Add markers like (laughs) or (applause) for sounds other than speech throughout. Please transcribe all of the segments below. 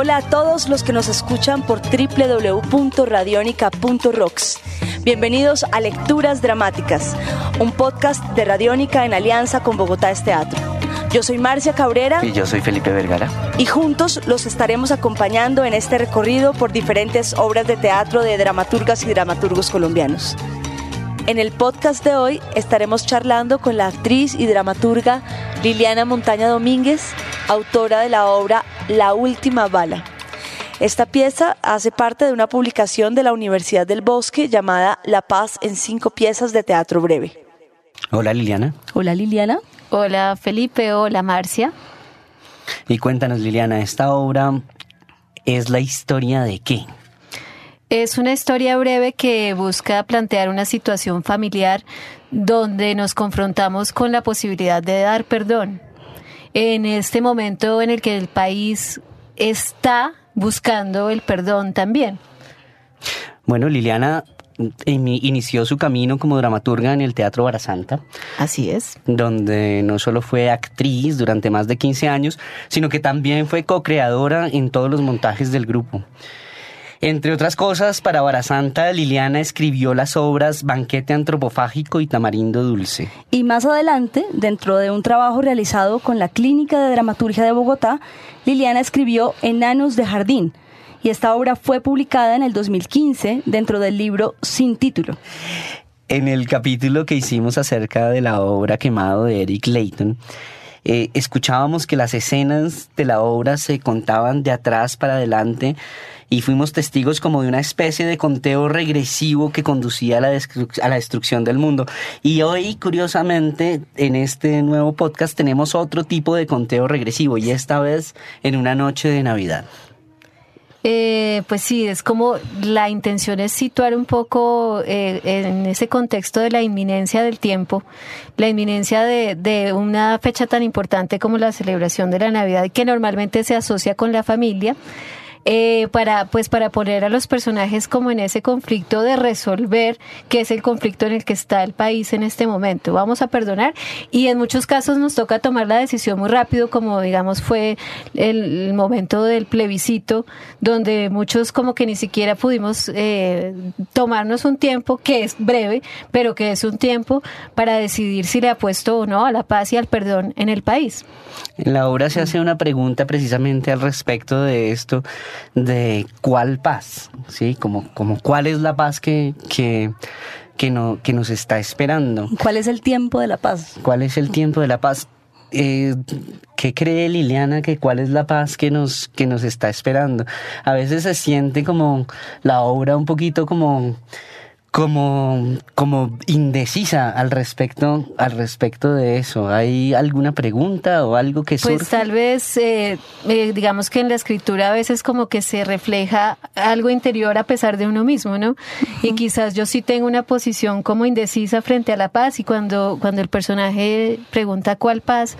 Hola a todos los que nos escuchan por www.radionica.rocks. Bienvenidos a Lecturas Dramáticas, un podcast de Radiónica en alianza con Bogotá es Teatro. Yo soy Marcia Cabrera. Y yo soy Felipe Vergara. Y juntos los estaremos acompañando en este recorrido por diferentes obras de teatro de dramaturgas y dramaturgos colombianos. En el podcast de hoy estaremos charlando con la actriz y dramaturga Liliana Montaña Domínguez, autora de la obra La Última Bala. Esta pieza hace parte de una publicación de la Universidad del Bosque llamada La Paz en cinco piezas de teatro breve. Hola Liliana. Hola Liliana. Hola Felipe, hola Marcia. Y cuéntanos Liliana, esta obra es la historia de qué? Es una historia breve que busca plantear una situación familiar donde nos confrontamos con la posibilidad de dar perdón. En este momento en el que el país está buscando el perdón también. Bueno, Liliana inició su camino como dramaturga en el Teatro Barasanta. Así es. Donde no solo fue actriz durante más de 15 años, sino que también fue co-creadora en todos los montajes del grupo. Entre otras cosas, para Barasanta, Liliana escribió las obras Banquete Antropofágico y Tamarindo Dulce. Y más adelante, dentro de un trabajo realizado con la Clínica de Dramaturgia de Bogotá, Liliana escribió Enanos de Jardín, y esta obra fue publicada en el 2015 dentro del libro Sin Título. En el capítulo que hicimos acerca de la obra Quemado de Eric Layton, eh, escuchábamos que las escenas de la obra se contaban de atrás para adelante y fuimos testigos como de una especie de conteo regresivo que conducía a la, a la destrucción del mundo. Y hoy, curiosamente, en este nuevo podcast tenemos otro tipo de conteo regresivo y esta vez en una noche de Navidad. Eh, pues sí, es como la intención es situar un poco eh, en ese contexto de la inminencia del tiempo, la inminencia de, de, una fecha tan importante como la celebración de la Navidad, que normalmente se asocia con la familia eh, para, pues, para poner a los personajes como en ese conflicto de resolver qué es el conflicto en el que está el país en este momento. Vamos a perdonar y en muchos casos nos toca tomar la decisión muy rápido, como digamos fue el, momento del plebiscito, donde muchos como que ni siquiera pudimos eh, tomarnos un tiempo que es breve, pero que es un tiempo para decidir si le apuesto o no a la paz y al perdón en el país. En la obra se hace una pregunta precisamente al respecto de esto de cuál paz, ¿sí? Como, como cuál es la paz que, que, que, no, que nos está esperando. ¿Cuál es el tiempo de la paz? ¿Cuál es el tiempo de la paz? Eh, ¿Qué cree Liliana que cuál es la paz que nos, que nos está esperando? A veces se siente como la obra un poquito como como, como indecisa al respecto, al respecto de eso. ¿Hay alguna pregunta o algo que surge? Pues tal vez, eh, eh, digamos que en la escritura a veces como que se refleja algo interior a pesar de uno mismo, ¿no? Y quizás yo sí tengo una posición como indecisa frente a la paz y cuando, cuando el personaje pregunta cuál paz,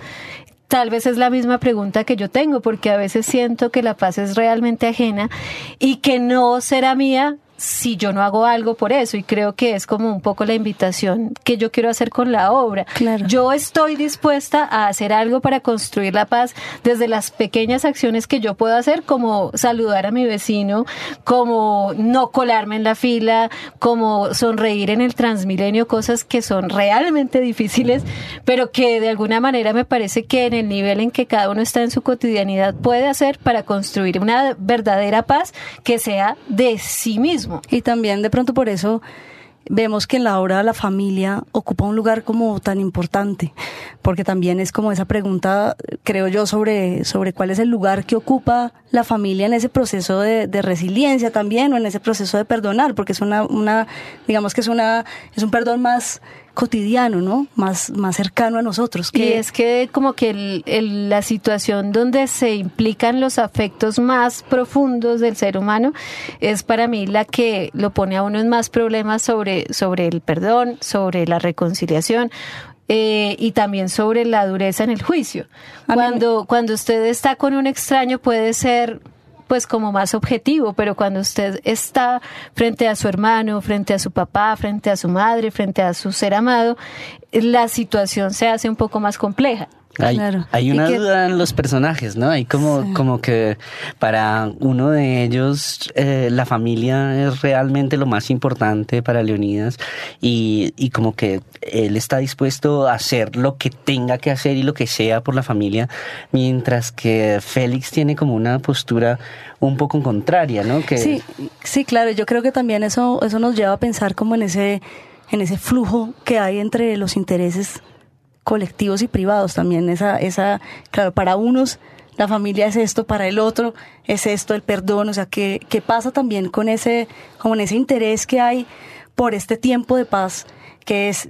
tal vez es la misma pregunta que yo tengo, porque a veces siento que la paz es realmente ajena y que no será mía si yo no hago algo por eso y creo que es como un poco la invitación que yo quiero hacer con la obra. Claro. Yo estoy dispuesta a hacer algo para construir la paz desde las pequeñas acciones que yo puedo hacer como saludar a mi vecino, como no colarme en la fila, como sonreír en el Transmilenio, cosas que son realmente difíciles, pero que de alguna manera me parece que en el nivel en que cada uno está en su cotidianidad puede hacer para construir una verdadera paz que sea de sí mismo. Y también de pronto por eso vemos que en la obra la familia ocupa un lugar como tan importante, porque también es como esa pregunta, creo yo, sobre, sobre cuál es el lugar que ocupa la familia en ese proceso de, de resiliencia también, o en ese proceso de perdonar, porque es una, una, digamos que es una, es un perdón más cotidiano, ¿no? Más, más cercano a nosotros. Que... Y es que como que la situación donde se implican los afectos más profundos del ser humano es para mí la que lo pone a uno en más problemas sobre, sobre el perdón, sobre la reconciliación. Eh, y también sobre la dureza en el juicio. Cuando, cuando usted está con un extraño puede ser pues como más objetivo, pero cuando usted está frente a su hermano, frente a su papá, frente a su madre, frente a su ser amado, la situación se hace un poco más compleja. Hay, una duda en los personajes, ¿no? Hay como, como que para uno de ellos eh, la familia es realmente lo más importante para Leonidas y, y como que él está dispuesto a hacer lo que tenga que hacer y lo que sea por la familia, mientras que Félix tiene como una postura un poco contraria, ¿no? Que... Sí, sí, claro, yo creo que también eso, eso nos lleva a pensar como en ese, en ese flujo que hay entre los intereses colectivos y privados también. Esa, esa, claro, para unos la familia es esto, para el otro es esto, el perdón, o sea, ¿qué, qué pasa también con ese, con ese interés que hay por este tiempo de paz que es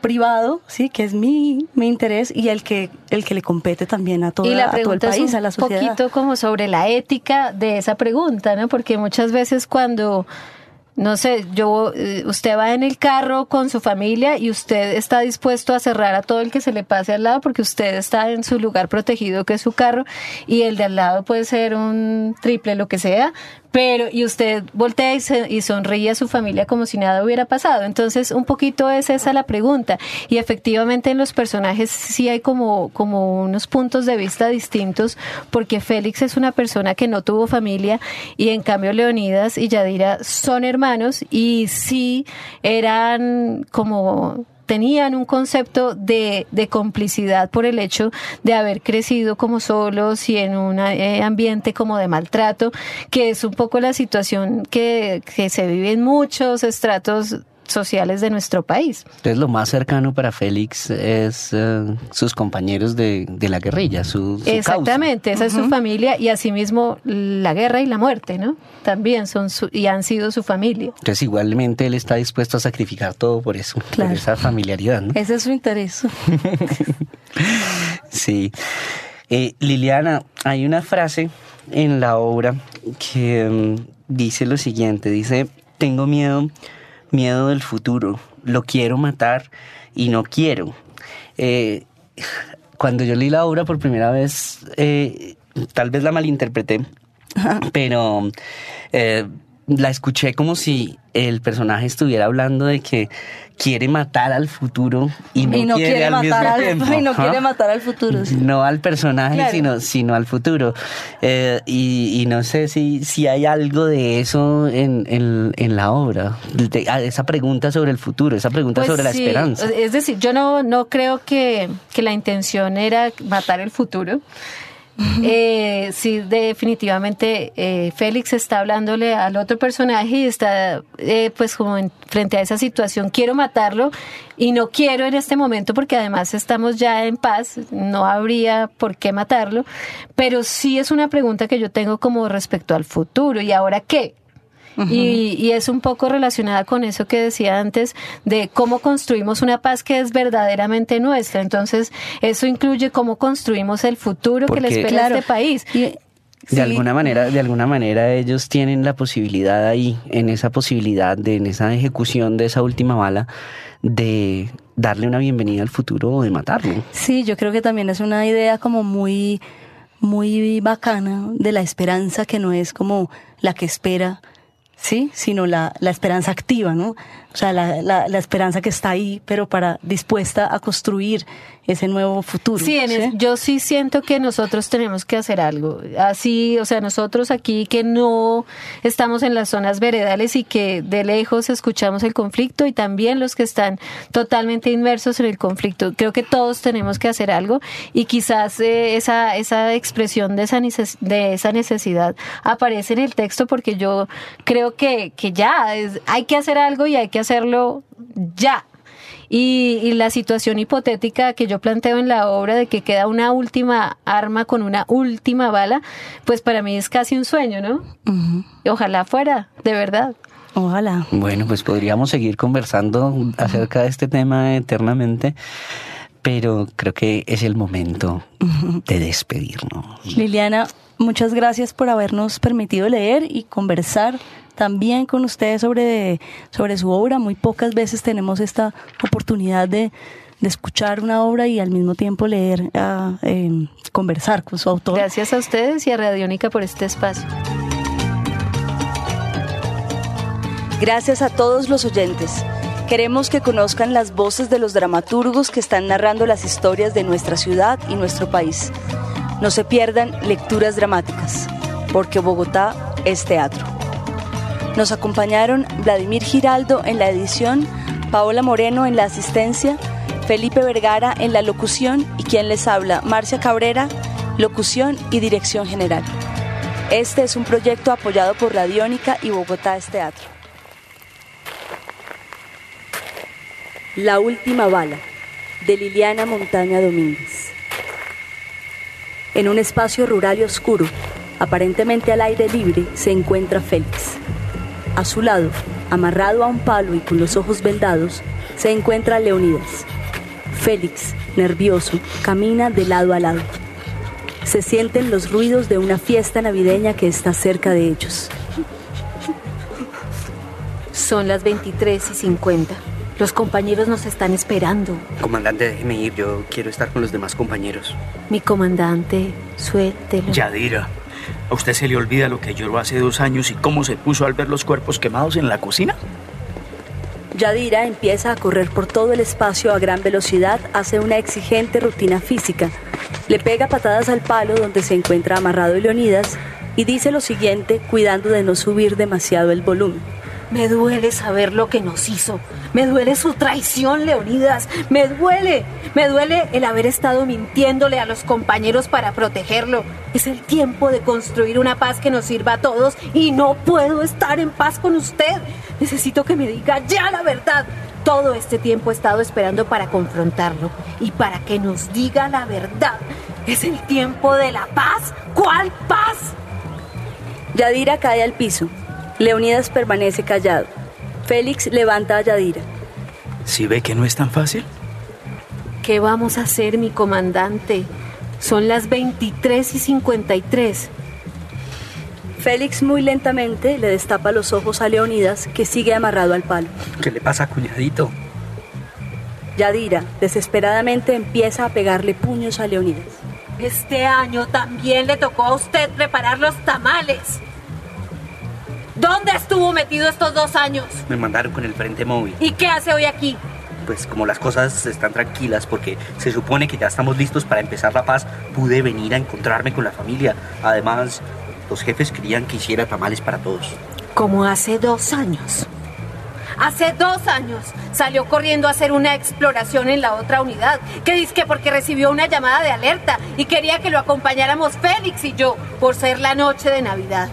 privado, sí, que es mi, mi interés y el que el que le compete también a, todo el país, a la sociedad. Un poquito como sobre la ética de esa pregunta, ¿no? Porque muchas veces cuando no sé, yo, eh, usted va en el carro con su familia y usted está dispuesto a cerrar a todo el que se le pase al lado porque usted está en su lugar protegido que es su carro y el de al lado puede ser un triple, lo que sea, pero y usted voltea y, y, sonríe a su familia como si nada hubiera pasado. Entonces, un poquito es esa la pregunta. Y efectivamente en los personajes sí hay como, como unos puntos de vista distintos, porque Félix es una persona que no tuvo familia y en cambio Leonidas y Yadira son hermanos y sí eran como tenían un concepto de, de, complicidad por el hecho de haber crecido como solos y en un eh, ambiente como de maltrato, que es un poco la situación que, que se vive en muchos estratos sociales de nuestro país. Entonces lo más cercano para Félix es eh, sus compañeros de, de, la guerrilla, su, Exactamente, esa es su familia y asimismo la guerra y la muerte, ¿no? También son y han sido su familia. Entonces igualmente él está dispuesto a sacrificar todo por eso, por esa familiaridad, ¿no? Ese es su interés. (laughs) sí. Eh, Liliana, hay una frase en la obra que mm, dice lo siguiente, dice, tengo miedo miedo del futuro, lo quiero matar y no quiero. Eh, cuando yo leí la obra por primera vez, eh, tal vez la malinterpreté, pero eh, la escuché como si el personaje estuviera hablando de que quiere matar al futuro y no, quiere, al tiempo. Y no quiere matar al futuro. No al personaje, sino, sino al futuro. Eh, y, y, no sé si, si hay algo de eso en, en, en la obra. De, esa pregunta sobre el futuro, esa pregunta pues sobre la esperanza. Es decir, yo no, no creo que, que la intención era matar el futuro. Eh, sí, definitivamente eh, Félix está hablándole al otro personaje y está eh, pues como frente a esa situación, quiero matarlo y no quiero en este momento porque además estamos ya en paz, no habría por qué matarlo, pero sí es una pregunta que yo tengo como respecto al futuro. Y ahora qué, y, es un poco relacionada con eso que decía antes de cómo construimos una paz que es verdaderamente nuestra. Entonces, eso incluye cómo construimos el futuro que le espera a este país. de alguna manera, de alguna manera ellos tienen la posibilidad ahí, en esa posibilidad, de, en esa ejecución de esa última bala, de darle una bienvenida al futuro o de matarlo. Sí, yo creo que también es una idea como muy, muy bacana de la esperanza que no es como la que espera, ¿sí? Sino la, la esperanza activa, ¿no? O sea, la, la, la, esperanza que está ahí, pero para dispuesta a construir ese nuevo futuro. Sí, yo sí siento que nosotros tenemos que hacer algo. Así, o sea, nosotros aquí que no estamos en las zonas veredales y que de lejos escuchamos el conflicto y también los que están totalmente inmersos en el conflicto. Creo que todos tenemos que hacer algo y quizás eh, esa, esa expresión de esa, de esa necesidad aparece en el texto porque yo creo que, que ya es, hay que hacer algo y hay que hacerlo ya. Y, la situación hipotética que yo planteo en la obra de que queda una última arma con una última bala, pues para mí es casi un sueño, ¿no? Ojalá fuera, de verdad. Ojalá. Bueno, pues podríamos seguir conversando acerca de este tema eternamente, pero creo que es el momento de despedirnos. Liliana, muchas gracias por habernos permitido leer y conversar también con ustedes sobre, sobre su obra. Muy pocas veces tenemos esta oportunidad de, de escuchar una obra y al mismo tiempo leer, eh, conversar con su autor. Gracias a ustedes y a Radiónica por este espacio. Gracias a todos los oyentes. Queremos que conozcan las voces de los dramaturgos que están narrando las historias de nuestra ciudad y nuestro país. No se pierdan lecturas dramáticas, porque Bogotá es teatro. Nos acompañaron Vladimir Giraldo en la edición, Paola Moreno en la asistencia, Felipe Vergara en la locución y quien les habla, Marcia Cabrera, locución y dirección general. Este es un proyecto apoyado por Radiónica y Bogotá es Teatro. La última bala, de Liliana Montaña Domínguez. En un espacio rural y oscuro, aparentemente al aire libre, se encuentra Félix. A su lado, amarrado a un palo y con los ojos vendados, se encuentra Leonidas. Félix, nervioso, camina de lado a lado. Se sienten los ruidos de una fiesta navideña que está cerca de ellos. Son las 23 y 50. Los compañeros nos están esperando. Comandante, déjeme ir, yo quiero estar con los demás compañeros. Mi comandante, suéltelo. Yadira, ¿a usted se le olvida lo que lloró hace dos años y cómo se puso al ver los cuerpos quemados en la cocina? Yadira empieza a correr por todo el espacio a gran velocidad, hace una exigente rutina física. Le pega patadas al palo donde se encuentra amarrado Leonidas y dice lo siguiente cuidando de no subir demasiado el volumen. Me duele saber lo que nos hizo. Me duele su traición, Leonidas. Me duele. Me duele el haber estado mintiéndole a los compañeros para protegerlo. Es el tiempo de construir una paz que nos sirva a todos y no puedo estar en paz con usted. Necesito que me diga ya la verdad. Todo este tiempo he estado esperando para confrontarlo y para que nos diga la verdad. ¿Es el tiempo de la paz? ¿Cuál paz? Yadira cae al piso. Leonidas permanece callado. Félix levanta a Yadira. ¿Sí ve que no es tan fácil? ¿Qué vamos a hacer, mi comandante? Son las 23 y 53. Félix muy lentamente le destapa los ojos a Leonidas, que sigue amarrado al palo. ¿Qué le pasa, cuñadito? Yadira, desesperadamente, empieza a pegarle puños a Leonidas. Este año también le tocó a usted preparar los tamales. ¿Dónde estuvo metido estos dos años? Me mandaron con el frente móvil. ¿Y qué hace hoy aquí? Pues como las cosas están tranquilas porque se supone que ya estamos listos para empezar la paz, pude venir a encontrarme con la familia. Además, los jefes querían que hiciera tamales para todos. Como hace dos años. Hace dos años salió corriendo a hacer una exploración en la otra unidad, que dice que porque recibió una llamada de alerta y quería que lo acompañáramos Félix y yo por ser la noche de Navidad.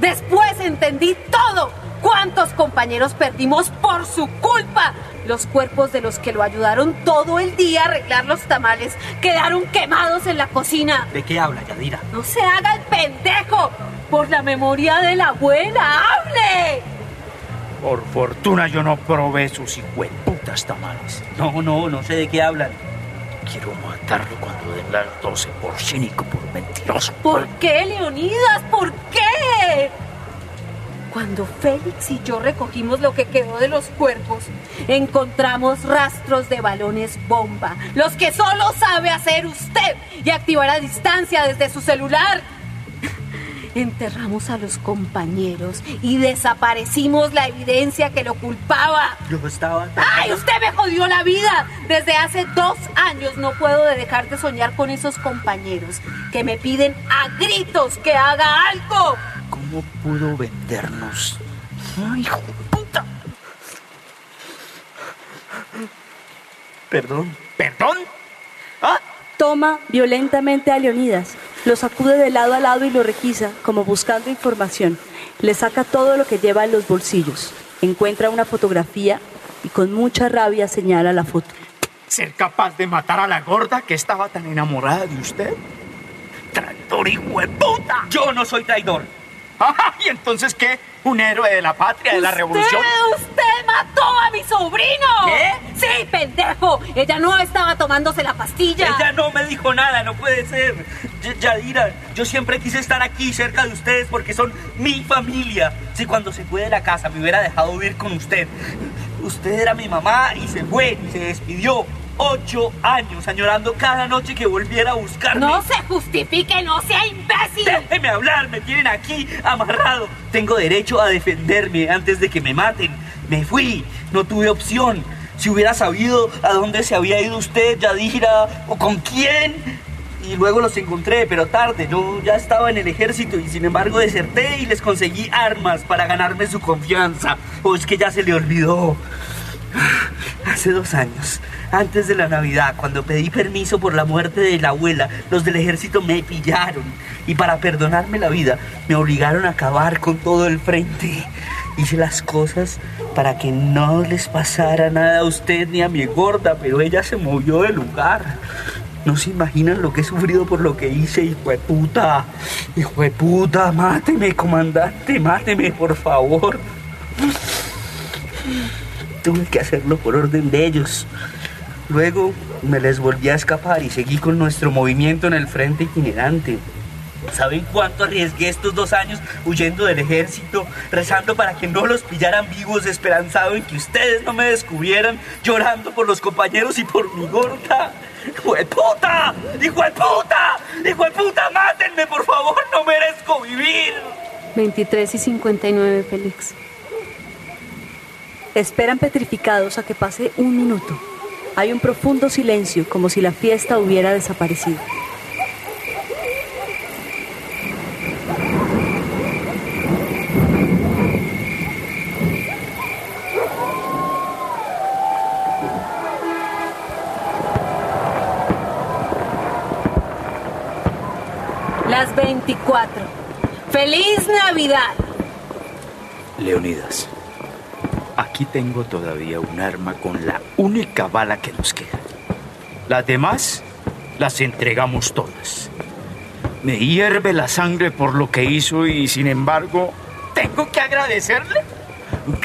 Después entendí todo. ¿Cuántos compañeros perdimos por su culpa? Los cuerpos de los que lo ayudaron todo el día a arreglar los tamales quedaron quemados en la cocina. ¿De qué habla, Yadira? No se haga el pendejo. Por la memoria de la abuela, hable. Por fortuna yo no probé sus putas tamales. No, no, no sé de qué hablan. Quiero matarlo cuando den las 12 por cínico, por mentiroso. ¿Por qué, Leonidas? ¿Por qué? Cuando Félix y yo recogimos lo que quedó de los cuerpos, encontramos rastros de balones bomba, los que solo sabe hacer usted y activar a distancia desde su celular. Enterramos a los compañeros y desaparecimos la evidencia que lo culpaba. Yo estaba... ¡Ay, usted me jodió la vida! Desde hace dos años no puedo dejar de soñar con esos compañeros que me piden a gritos que haga algo. ¿Cómo pudo vendernos? ¡Ay, hijo de puta! Perdón. ¿Perdón? ¿Ah? Toma violentamente a Leonidas, lo sacude de lado a lado y lo requisa, como buscando información. Le saca todo lo que lleva en los bolsillos. Encuentra una fotografía y con mucha rabia señala la foto. ¿Ser capaz de matar a la gorda que estaba tan enamorada de usted? ¡Traidor hijo de puta! Yo no soy traidor. (laughs) ¿Y entonces qué? ¿Un héroe de la patria, de la revolución? ¡Usted mató a mi sobrino! ¿Qué? Sí, pendejo. Ella no estaba tomándose la pastilla. Ella no me dijo nada, no puede ser. Yadira, yo siempre quise estar aquí cerca de ustedes porque son mi familia. Si cuando se fue de la casa me hubiera dejado vivir con usted. Usted era mi mamá y se fue, y se despidió. Ocho años añorando cada noche que volviera a buscarme. No se justifique, no sea imbécil. Déjeme hablar, me tienen aquí amarrado. Tengo derecho a defenderme antes de que me maten. Me fui, no tuve opción. Si hubiera sabido a dónde se había ido usted, Yadira, o con quién. Y luego los encontré, pero tarde, no, ya estaba en el ejército y sin embargo deserté y les conseguí armas para ganarme su confianza. O es que ya se le olvidó. Hace dos años, antes de la Navidad, cuando pedí permiso por la muerte de la abuela, los del ejército me pillaron. Y para perdonarme la vida, me obligaron a acabar con todo el frente. Hice las cosas para que no les pasara nada a usted ni a mi gorda, pero ella se movió del lugar. No se imaginan lo que he sufrido por lo que hice, hijo de puta. Hijo de puta, máteme, comandante, máteme, por favor. Tuve que hacerlo por orden de ellos. Luego me les volví a escapar y seguí con nuestro movimiento en el frente itinerante. ¿Saben cuánto arriesgué estos dos años huyendo del ejército, rezando para que no los pillaran vivos, esperanzado en que ustedes no me descubrieran, llorando por los compañeros y por mi gorda? ¡Hijo de puta! ¡Hijo de puta! ¡Hijo de puta! ¡Mátenme, por favor! ¡No merezco vivir! 23 y 59, Félix. Esperan petrificados a que pase un minuto. Hay un profundo silencio, como si la fiesta hubiera desaparecido. Las 24. ¡Feliz Navidad! Leonidas, aquí tengo todavía un arma con la única bala que nos queda. Las demás las entregamos todas. Me hierve la sangre por lo que hizo y sin embargo, tengo que agradecerle.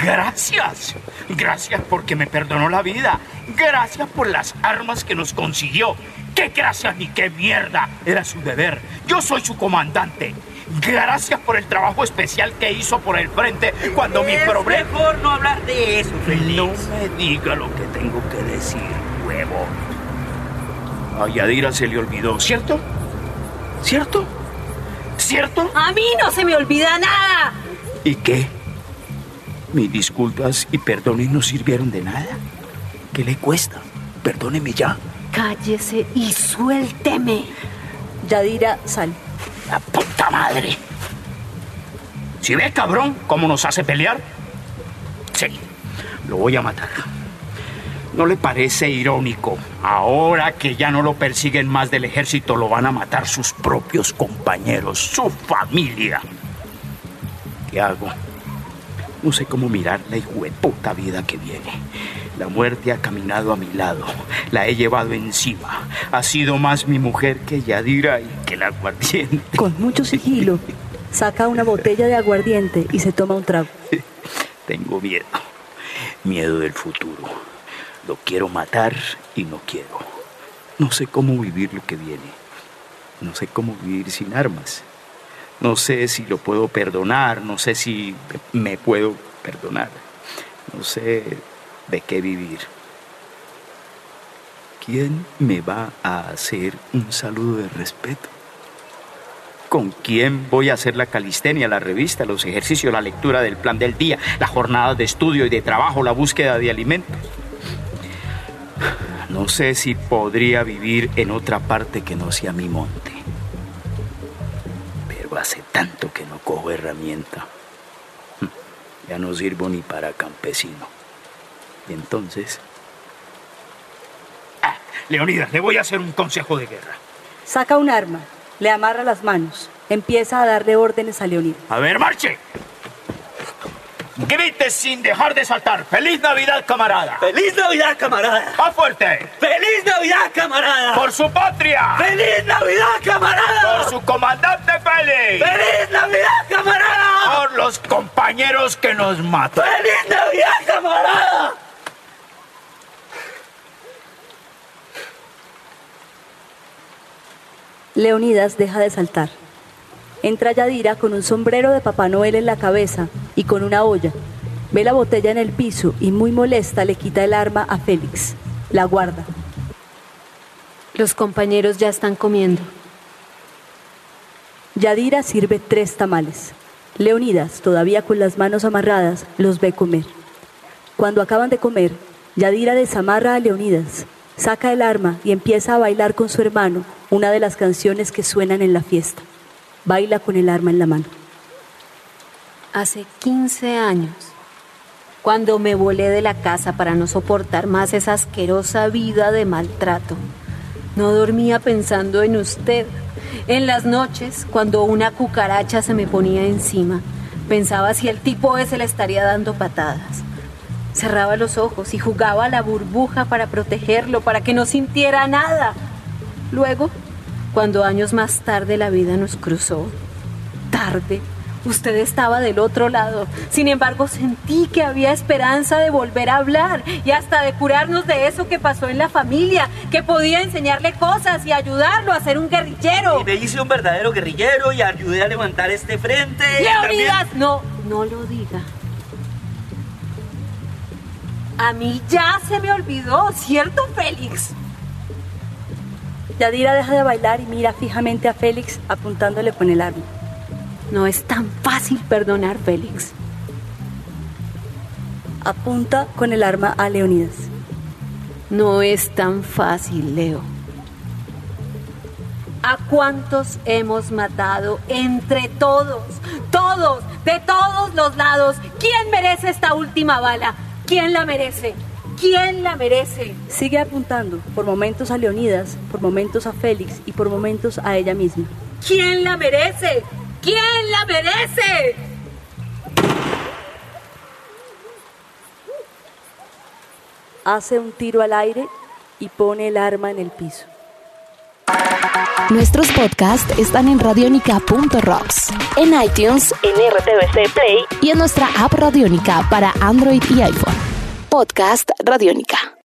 Gracias. Gracias porque me perdonó la vida. Gracias por las armas que nos consiguió. ¡Qué gracias ni qué mierda! Era su deber. Yo soy su comandante. Gracias por el trabajo especial que hizo por el frente cuando mi problema... mejor no hablar de eso, No me diga lo que tengo que decir, huevo. A Yadira se le olvidó, ¿cierto? ¿Cierto? ¿Cierto? A mí no se me olvida nada. ¿Y qué? Mis disculpas y perdones no sirvieron de nada. ¿Qué le cuesta? Perdóneme ya. Cállese y suélteme. Yadira sale. ¡La puta madre! ¿Si ve, cabrón, cómo nos hace pelear? Sí, lo voy a matar. ¿No le parece irónico? Ahora que ya no lo persiguen más del ejército, lo van a matar sus propios compañeros, su familia. ¿Qué hago? No sé cómo mirar la puta vida que viene. La muerte ha caminado a mi lado. La he llevado encima. Ha sido más mi mujer que Yadira y que el aguardiente. Con mucho sigilo, saca una botella de aguardiente y se toma un trago. (laughs) Tengo miedo. Miedo del futuro. Lo quiero matar y no quiero. No sé cómo vivir lo que viene. No sé cómo vivir sin armas. No sé si lo puedo perdonar. No sé si me puedo perdonar. No sé de qué vivir. ¿Quién me va a hacer un saludo de respeto? ¿Con quién voy a hacer la calistenia, la revista, los ejercicios, la lectura del plan del día, las jornadas de estudio y de trabajo, la búsqueda de alimentos? No sé si podría vivir en otra parte que no sea mi monte. Pero hace tanto que no cojo herramienta. Ya no sirvo ni para campesino. Y entonces... Ah, Leonidas, le voy a hacer un consejo de guerra. Saca un arma, le amarra las manos, empieza a darle órdenes a Leonidas. A ver, marche. Grite sin dejar de saltar. ¡Feliz Navidad, camarada! ¡Feliz Navidad, camarada! ¡Más fuerte! ¡Feliz Navidad, camarada! ¡Por su patria! ¡Feliz Navidad, camarada! ¡Por su comandante Félix! ¡Feliz Navidad, camarada! ¡Por los compañeros que nos matan! ¡Feliz Navidad, camarada! Leonidas deja de saltar. Entra Yadira con un sombrero de Papá Noel en la cabeza y con una olla. Ve la botella en el piso y muy molesta le quita el arma a Félix. La guarda. Los compañeros ya están comiendo. Yadira sirve tres tamales. Leonidas, todavía con las manos amarradas, los ve comer. Cuando acaban de comer, Yadira desamarra a Leonidas, saca el arma y empieza a bailar con su hermano una de las canciones que suenan en la fiesta. Baila con el arma en la mano. Hace 15 años, cuando me volé de la casa para no soportar más esa asquerosa vida de maltrato, no dormía pensando en usted. En las noches, cuando una cucaracha se me ponía encima, pensaba si el tipo ese le estaría dando patadas. Cerraba los ojos y jugaba a la burbuja para protegerlo, para que no sintiera nada. Luego, cuando años más tarde la vida nos cruzó, tarde, usted estaba del otro lado. Sin embargo, sentí que había esperanza de volver a hablar y hasta de curarnos de eso que pasó en la familia, que podía enseñarle cosas y ayudarlo a ser un guerrillero. Y me hice un verdadero guerrillero y ayudé a levantar este frente. Leonidas, también- no, no lo diga. A mí ya se me olvidó, ¿cierto, Félix? Yadira deja de bailar y mira fijamente a Félix apuntándole con el arma. No es tan fácil perdonar, Félix. Apunta con el arma a Leonidas. No es tan fácil, Leo. ¿A cuántos hemos matado entre todos? Todos, de todos los lados. ¿Quién merece esta última bala? ¿Quién la merece? ¿Quién la merece? Sigue apuntando, por momentos a Leonidas, por momentos a Félix y por momentos a ella misma. ¿Quién la merece? ¿Quién la merece? Hace un tiro al aire y pone el arma en el piso. Nuestros podcasts están en radionica.rocks, en iTunes, en RTVC Play y en nuestra app Radionica para Android y iPhone. Podcast Radionica.